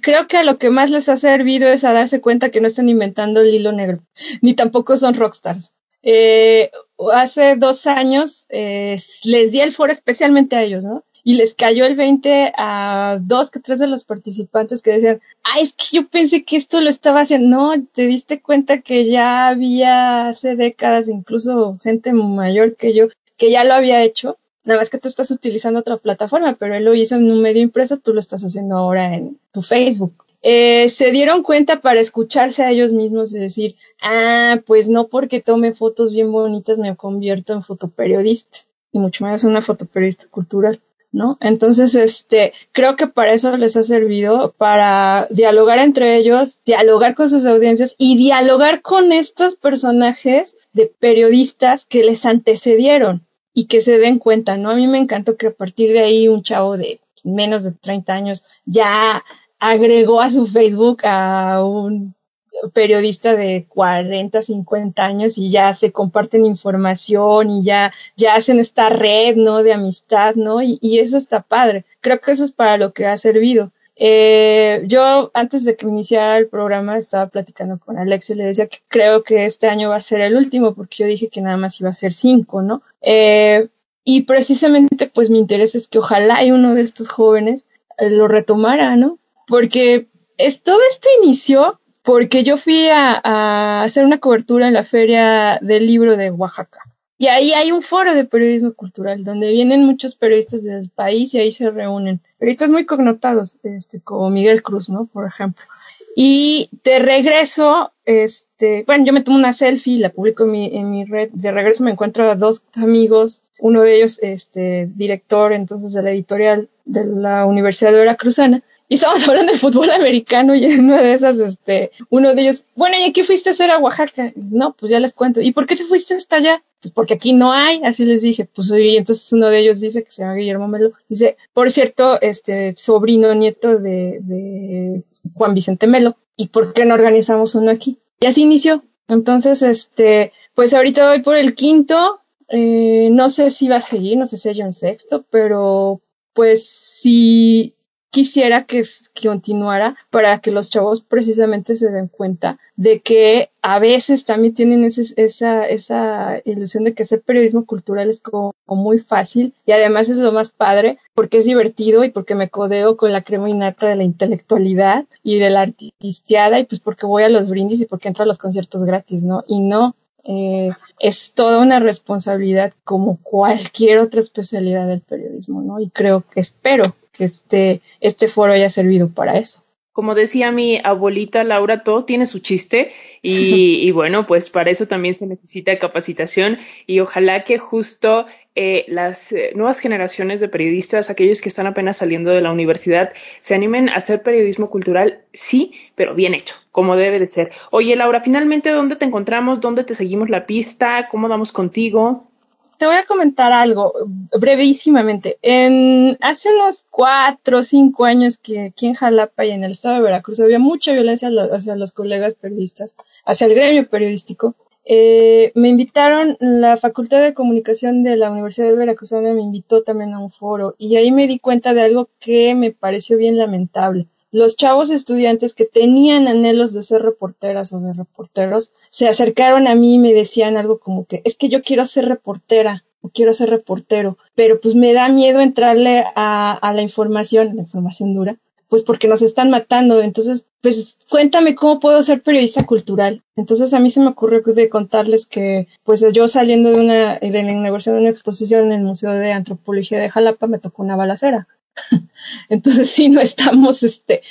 creo que a lo que más les ha servido es a darse cuenta que no están inventando el hilo negro, <laughs> ni tampoco son rockstars. Eh, hace dos años eh, les di el foro especialmente a ellos, ¿no? Y les cayó el 20 a dos que tres de los participantes que decían, ay, es que yo pensé que esto lo estaba haciendo. No, te diste cuenta que ya había hace décadas, incluso gente mayor que yo, que ya lo había hecho. Nada más que tú estás utilizando otra plataforma, pero él lo hizo en un medio impreso, tú lo estás haciendo ahora en tu Facebook. Eh, se dieron cuenta para escucharse a ellos mismos y decir, ah, pues no porque tome fotos bien bonitas me convierto en fotoperiodista, y mucho menos en una fotoperiodista cultural. ¿No? Entonces, este, creo que para eso les ha servido, para dialogar entre ellos, dialogar con sus audiencias y dialogar con estos personajes de periodistas que les antecedieron y que se den cuenta, ¿no? A mí me encantó que a partir de ahí un chavo de menos de 30 años ya agregó a su Facebook a un periodista de 40, 50 años y ya se comparten información y ya, ya hacen esta red, ¿no? De amistad, ¿no? Y, y eso está padre. Creo que eso es para lo que ha servido. Eh, yo antes de que iniciara el programa estaba platicando con Alex y le decía que creo que este año va a ser el último porque yo dije que nada más iba a ser cinco, ¿no? Eh, y precisamente pues mi interés es que ojalá hay uno de estos jóvenes lo retomara, ¿no? Porque es, todo esto inició porque yo fui a, hacer una cobertura en la Feria del Libro de Oaxaca. Y ahí hay un foro de periodismo cultural donde vienen muchos periodistas del país y ahí se reúnen. Periodistas muy connotados, este, como Miguel Cruz, ¿no? Por ejemplo. Y de regreso, este, bueno, yo me tomo una selfie, la publico en mi, en mi red. De regreso me encuentro a dos amigos, uno de ellos, este, director entonces de la editorial de la Universidad de Veracruzana, y estábamos <laughs> hablando de fútbol americano y en una de esas, este, uno de ellos, bueno, ¿y qué fuiste a hacer a Oaxaca? No, pues ya les cuento. ¿Y por qué te fuiste hasta allá? Pues porque aquí no hay, así les dije. Pues y entonces uno de ellos dice que se llama Guillermo Melo. Dice, por cierto, este, sobrino nieto de, de Juan Vicente Melo. ¿Y por qué no organizamos uno aquí? Y así inició. Entonces, este, pues ahorita voy por el quinto. Eh, no sé si va a seguir, no sé si hay un sexto, pero pues si quisiera que, continuara para que los chavos precisamente se den cuenta de que a veces también tienen esa, esa ilusión de que hacer periodismo cultural es como, muy fácil y además es lo más padre porque es divertido y porque me codeo con la crema innata de la intelectualidad y de la artisteada y pues porque voy a los brindis y porque entro a los conciertos gratis, ¿no? Y no, eh, es toda una responsabilidad como cualquier otra especialidad del periodismo, ¿no? Y creo que espero que este, este foro haya servido para eso. como decía mi abuelita Laura, todo tiene su chiste <laughs> y, bueno, pues para eso también se necesita capacitación y ojalá que justo eh, las eh, nuevas generaciones de periodistas, aquellos que están apenas saliendo de la universidad, se animen a hacer periodismo cultural, sí, pero bien hecho, como debe de ser. Oye, Laura, finalmente, ¿dónde te encontramos? ¿Dónde te seguimos la pista? ¿Cómo vamos contigo? Te voy a comentar algo brevísimamente. En, hace unos cuatro o cinco años que aquí en Jalapa y en el estado de Veracruz había mucha violencia hacia los colegas periodistas, hacia el gremio periodístico. Eh, me invitaron, la Facultad de Comunicación de la Universidad de Veracruz me invitó también a un foro y ahí me di cuenta de algo que me pareció bien lamentable los chavos estudiantes que tenían anhelos de ser reporteras o de reporteros se acercaron a mí y me decían algo como que es que yo quiero ser reportera o quiero ser reportero, pero pues me da miedo entrarle a, la información, la información dura, pues porque nos están matando. Entonces, pues cuéntame cómo puedo ser periodista cultural. Entonces a mí se me ocurrió de contarles que, pues yo saliendo de una, de la inauguración de una exposición en el Museo de Antropología de Jalapa me tocó una balacera. <laughs> Entonces sí, no estamos, este,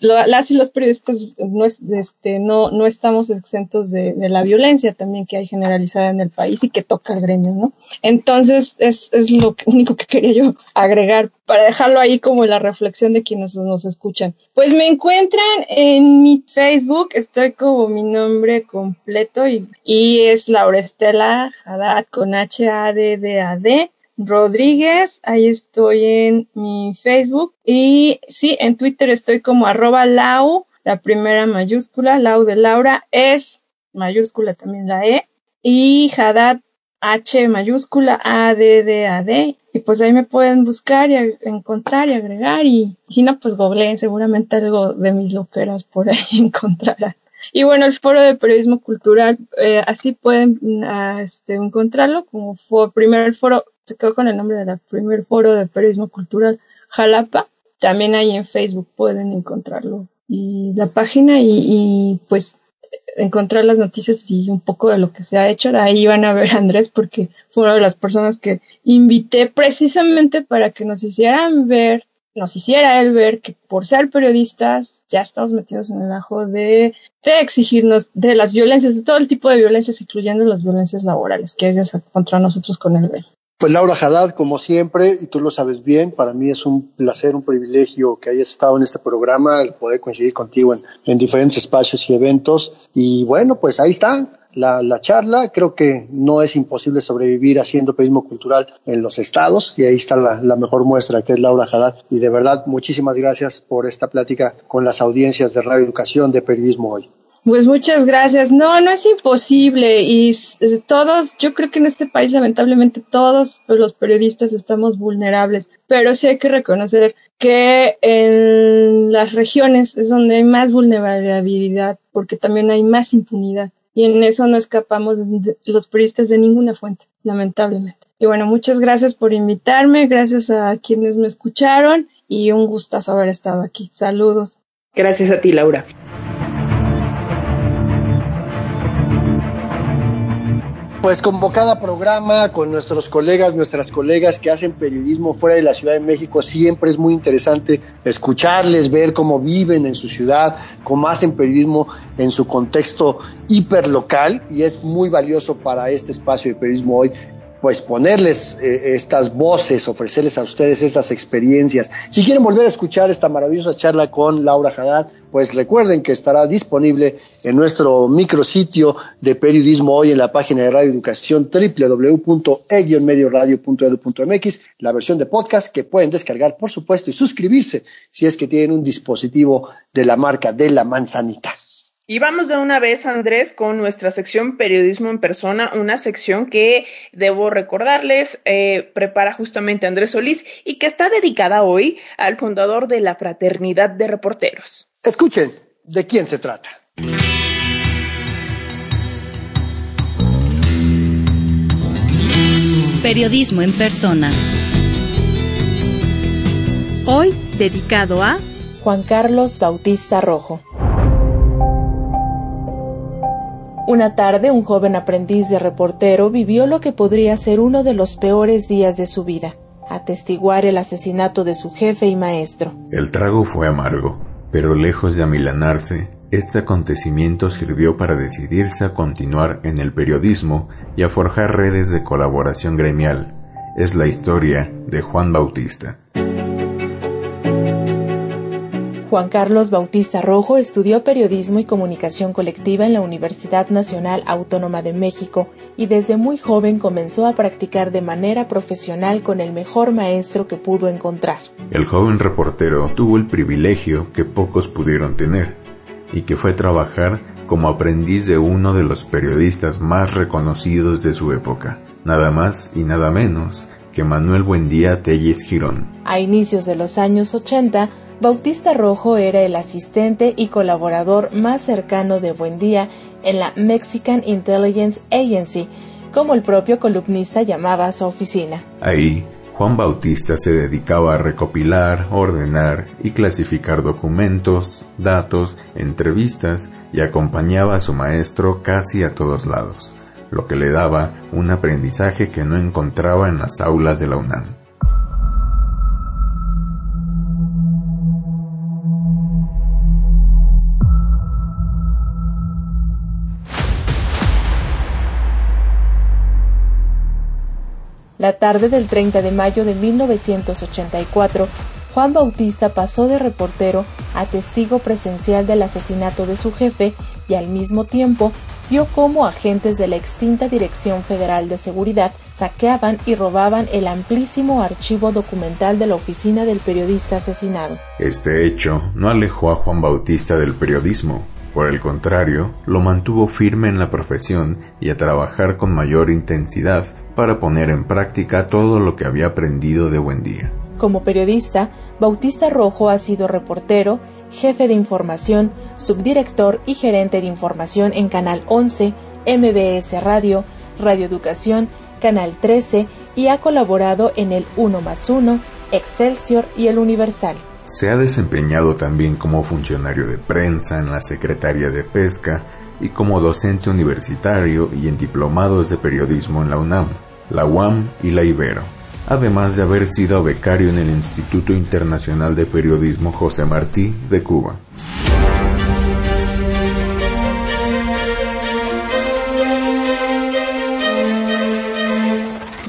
las y los periodistas no, este, no, no estamos exentos de, la violencia también que hay generalizada en el país y que toca al gremio, ¿no? Entonces es, es lo único que quería yo agregar para dejarlo ahí como la reflexión de quienes nos escuchan. Pues me encuentran en mi Facebook, estoy como mi nombre completo y, y es Laura Estela Haddad con H-A-D-D-A-D. Rodríguez, ahí estoy en mi Facebook. Y sí, en Twitter estoy como arroba lau, la primera mayúscula, lau de Laura, es mayúscula también la E y Haddad H mayúscula A D D A D. Y pues ahí me pueden buscar y encontrar y agregar. Y si no pues googleen seguramente algo de mis loqueras por ahí <laughs> encontrarán. Y bueno, el foro de periodismo cultural, eh, así pueden uh, este, encontrarlo como fue primer foro se quedó con el nombre del primer foro de periodismo cultural Jalapa. También ahí en Facebook pueden encontrarlo. Y la página y, pues encontrar las noticias y un poco de lo que se ha hecho. Ahí van a ver a Andrés porque fue una de las personas que invité precisamente para que nos hicieran ver, nos hiciera él ver que por ser periodistas ya estamos metidos en el ajo de, exigirnos de las violencias, de todo el tipo de violencias, incluyendo las violencias laborales que hay contra nosotros con el. Pues Laura Haddad, como siempre, y tú lo sabes bien, para mí es un placer, un privilegio que hayas estado en este programa, el poder coincidir contigo en, en diferentes espacios y eventos. Y bueno, pues ahí está la, la, charla. Creo que no es imposible sobrevivir haciendo periodismo cultural en los estados y ahí está la, la mejor muestra que es Laura Haddad. Y de verdad, muchísimas gracias por esta plática con las audiencias de Radio Educación de Periodismo Hoy. Pues muchas gracias. No, no es imposible y todos, yo creo que en este país lamentablemente todos los periodistas estamos vulnerables, pero sí hay que reconocer que en las regiones es donde hay más vulnerabilidad porque también hay más impunidad y en eso no escapamos los periodistas de ninguna fuente, lamentablemente. Y bueno, muchas gracias por invitarme, gracias a quienes me escucharon y un gustazo haber estado aquí. Saludos. Gracias a ti, Laura. Pues como cada programa con nuestros colegas, nuestras colegas que hacen periodismo fuera de la Ciudad de México, siempre es muy interesante escucharles, ver cómo viven en su ciudad, cómo hacen periodismo en su contexto hiperlocal y es muy valioso para este espacio de periodismo hoy pues ponerles eh, estas voces, ofrecerles a ustedes estas experiencias. Si quieren volver a escuchar esta maravillosa charla con Laura Haddad, pues recuerden que estará disponible en nuestro micrositio de periodismo hoy en la página de Radio Educación www.e-medioradio.edu.mx, la versión de podcast que pueden descargar, por supuesto, y suscribirse si es que tienen un dispositivo de la marca de la manzanita. Y vamos de una vez, Andrés, con nuestra sección Periodismo en Persona, una sección que debo recordarles, eh, prepara justamente Andrés Solís y que está dedicada hoy al fundador de la Fraternidad de Reporteros. Escuchen, ¿de quién se trata? Periodismo en Persona. Hoy dedicado a Juan Carlos Bautista Rojo. Una tarde, un joven aprendiz de reportero vivió lo que podría ser uno de los peores días de su vida, atestiguar el asesinato de su jefe y maestro. El trago fue amargo. Pero lejos de amilanarse, este acontecimiento sirvió para decidirse a continuar en el periodismo y a forjar redes de colaboración gremial. Es la historia de Juan Bautista. Juan Carlos Bautista Rojo estudió periodismo y comunicación colectiva en la Universidad Nacional Autónoma de México y desde muy joven comenzó a practicar de manera profesional con el mejor maestro que pudo encontrar. El joven reportero tuvo el privilegio que pocos pudieron tener y que fue trabajar como aprendiz de uno de los periodistas más reconocidos de su época, nada más y nada menos que Manuel Buendía Telles Girón. A inicios de los años 80, Bautista Rojo era el asistente y colaborador más cercano de Buendía en la Mexican Intelligence Agency, como el propio columnista llamaba a su oficina. Ahí, Juan Bautista se dedicaba a recopilar, ordenar y clasificar documentos, datos, entrevistas y acompañaba a su maestro casi a todos lados, lo que le daba un aprendizaje que no encontraba en las aulas de la UNAM. La tarde del 30 de mayo de 1984, Juan Bautista pasó de reportero a testigo presencial del asesinato de su jefe y al mismo tiempo vio cómo agentes de la extinta Dirección Federal de Seguridad saqueaban y robaban el amplísimo archivo documental de la oficina del periodista asesinado. Este hecho no alejó a Juan Bautista del periodismo. Por el contrario, lo mantuvo firme en la profesión y a trabajar con mayor intensidad para poner en práctica todo lo que había aprendido de buen día. Como periodista, Bautista Rojo ha sido reportero, jefe de información, subdirector y gerente de información en Canal 11, MBS Radio, Radio Educación, Canal 13 y ha colaborado en el 1 más 1, Excelsior y el Universal. Se ha desempeñado también como funcionario de prensa en la Secretaría de Pesca y como docente universitario y en diplomados de periodismo en la UNAM la UAM y la Ibero, además de haber sido becario en el Instituto Internacional de Periodismo José Martí de Cuba.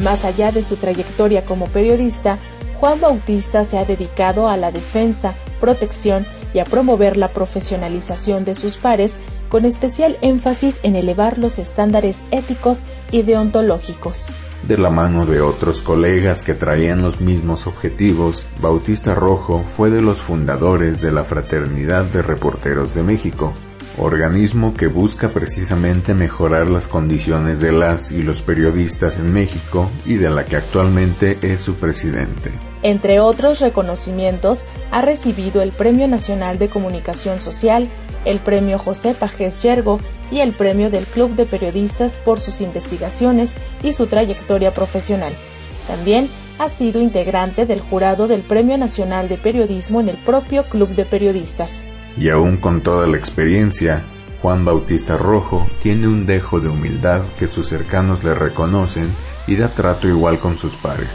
Más allá de su trayectoria como periodista, Juan Bautista se ha dedicado a la defensa, protección y a promover la profesionalización de sus pares, con especial énfasis en elevar los estándares éticos y deontológicos. De la mano de otros colegas que traían los mismos objetivos, Bautista Rojo fue de los fundadores de la Fraternidad de Reporteros de México, organismo que busca precisamente mejorar las condiciones de las y los periodistas en México y de la que actualmente es su presidente. Entre otros reconocimientos, ha recibido el Premio Nacional de Comunicación Social, el Premio José Pajés Yergo y el Premio del Club de Periodistas por sus investigaciones y su trayectoria profesional. También ha sido integrante del jurado del Premio Nacional de Periodismo en el propio Club de Periodistas. Y aún con toda la experiencia, Juan Bautista Rojo tiene un dejo de humildad que sus cercanos le reconocen y da trato igual con sus pares,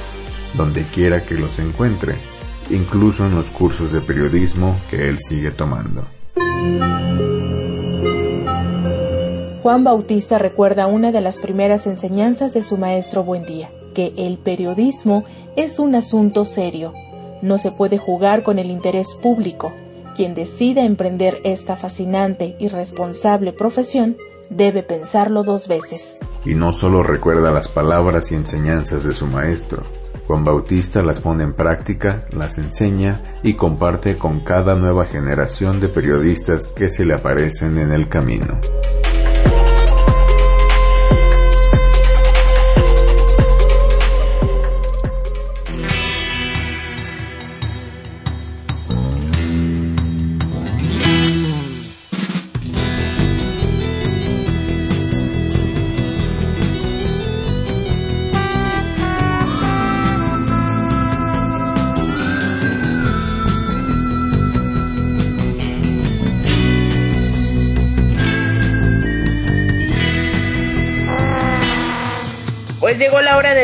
donde quiera que los encuentre, incluso en los cursos de periodismo que él sigue tomando. Juan Bautista recuerda una de las primeras enseñanzas de su maestro Buendía, que el periodismo es un asunto serio. No se puede jugar con el interés público. Quien decida emprender esta fascinante y responsable profesión debe pensarlo dos veces. Y no solo recuerda las palabras y enseñanzas de su maestro, Juan Bautista las pone en práctica, las enseña y comparte con cada nueva generación de periodistas que se le aparecen en el camino.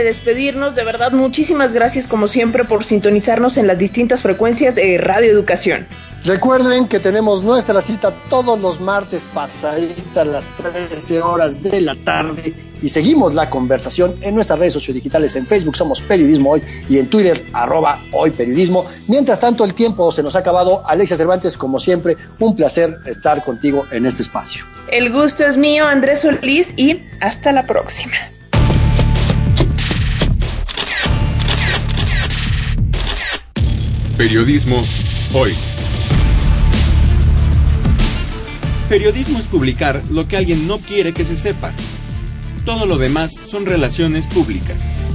Despedirnos. De verdad, muchísimas gracias como siempre por sintonizarnos en las distintas frecuencias de Radio Educación. Recuerden que tenemos nuestra cita todos los martes pasaditas las 13 horas de la tarde y seguimos la conversación en nuestras redes sociodigitales. En Facebook somos Periodismo Hoy y en Twitter arroba Hoy Periodismo. Mientras tanto el tiempo se nos ha acabado. Alexia Cervantes, como siempre, un placer estar contigo en este espacio. El gusto es mío, Andrés Solís, y hasta la próxima. Periodismo Hoy. Periodismo es publicar lo que alguien no quiere que se sepa. Todo lo demás son relaciones públicas.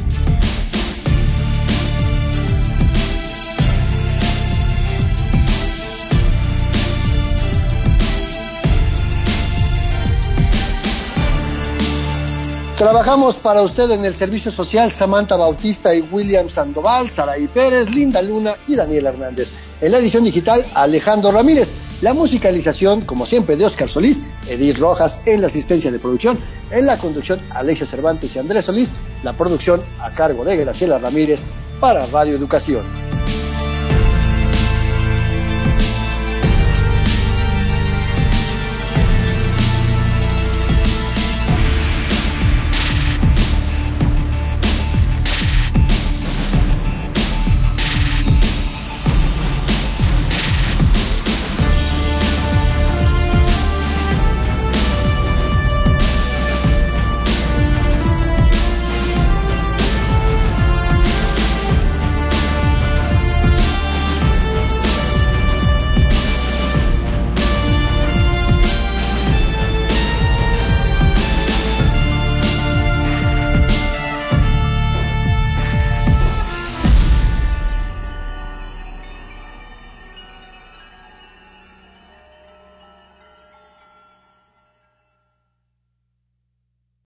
Trabajamos para usted en el servicio social Samantha Bautista y William Sandoval, Saraí Pérez, Linda Luna y Daniel Hernández. En la edición digital, Alejandro Ramírez. La musicalización, como siempre, de Oscar Solís, Edith Rojas en la asistencia de producción, en la conducción, Alexia Cervantes y Andrés Solís, la producción a cargo de Graciela Ramírez para Radio Educación.